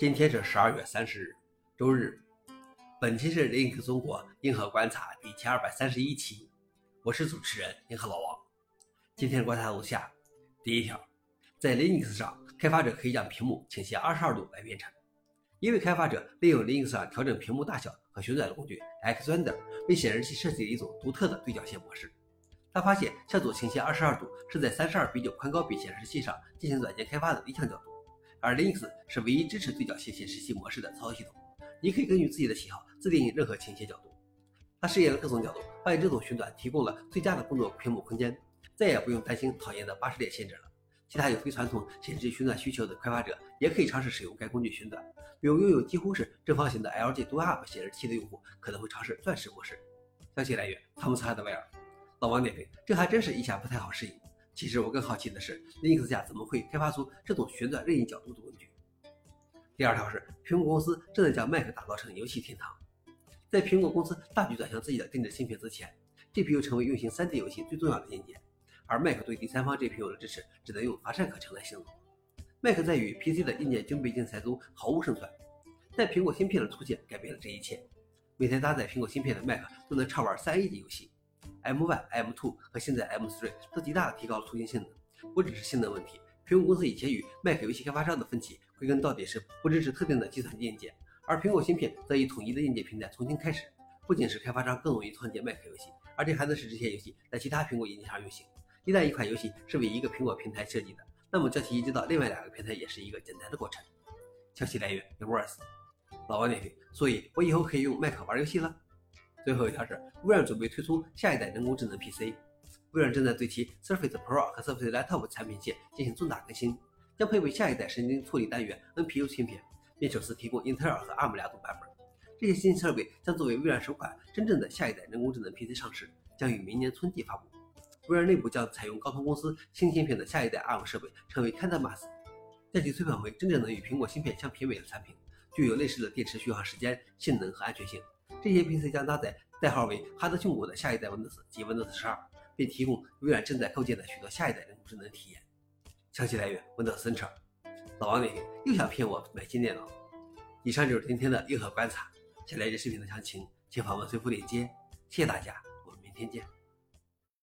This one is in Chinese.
今天是十二月三十日，周日。本期是 Linux 中国硬核观察第千二百三十一期，我是主持人硬核老王。今天观察如下：第一条，在 Linux 上，开发者可以将屏幕倾斜二十二度来编程。一位开发者利用 Linux 上调整屏幕大小和旋转的工具 Xrender，为显示器设计了一种独特的对角线模式。他发现向左倾斜二十二度是在三十二比九宽高比显示器上进行软件开发的理想角度。而 Linux 是唯一支持对角线显示器模式的操作系统，你可以根据自己的喜好自定义任何倾斜角度。它试验了各种角度，发现这种旋转提供了最佳的工作屏幕空间，再也不用担心讨厌的八十点限制了。其他有非传统显示旋转需求的开发者也可以尝试使用该工具旋转，比如拥有几乎是正方形的 LG Dual Up 显示器的用户可能会尝试钻石模式。消息来源：汤姆斯·哈德威尔。老王点评：这还真是一下不太好适应。其实我更好奇的是，Linux 下怎么会开发出这种旋转任意角度的工具？第二条是，苹果公司正在将 Mac 打造成游戏天堂。在苹果公司大举转向自己的定制芯片之前，GPU 成为运行 3D 游戏最重要的硬件，而 Mac 对第三方 GPU 的支持只能用乏善可陈来形容。Mac 在与 PC 的硬件军备竞赛中毫无胜算，但苹果芯片的出现改变了这一切。每天搭载苹果芯片的 Mac 都能畅玩 3A 级游戏。M1、M2 和现在 M3 都极大地提高了图形性能。不只是性能问题，苹果公司以前与 Mac 游戏开发商的分歧，归根到底是不支持特定的计算机硬件，而苹果芯片则以统一的硬件平台重新开始。不仅是开发商更容易创建 Mac 游戏，而且还能使这些游戏在其他苹果硬件上运行。一旦一款游戏是为一个苹果平台设计的，那么将其移植到另外两个平台也是一个简单的过程。消息来源：Reverse。老王点评：所以我以后可以用 Mac 玩游戏了。最后一条是，微软准备推出下一代人工智能 PC。微软正在对其 Surface Pro 和 Surface Laptop 产品线进行重大更新，将配备下一代神经处理单元 NPU 芯片，并首次提供英特尔和 ARM 两种版本。这些新设备将作为微软首款真正的下一代人工智能 PC 上市，将于明年春季发布。微软内部将采用高通公司新芯片的下一代 ARM 设备，称为 Candmas，将其推广为真正能与苹果芯片相媲美的产品，具有类似的电池续航时间、性能和安全性。这些 PC 将搭载代号为哈德逊谷的下一代 Windows 及 Windows 十二，并提供微软正在构建的许多下一代人工智能体验。消息来源：Windows Center。老王那天又想骗我买新电脑。以上就是今天的硬核观察。想了解视频的详情，请访问随附链接。谢谢大家，我们明天见。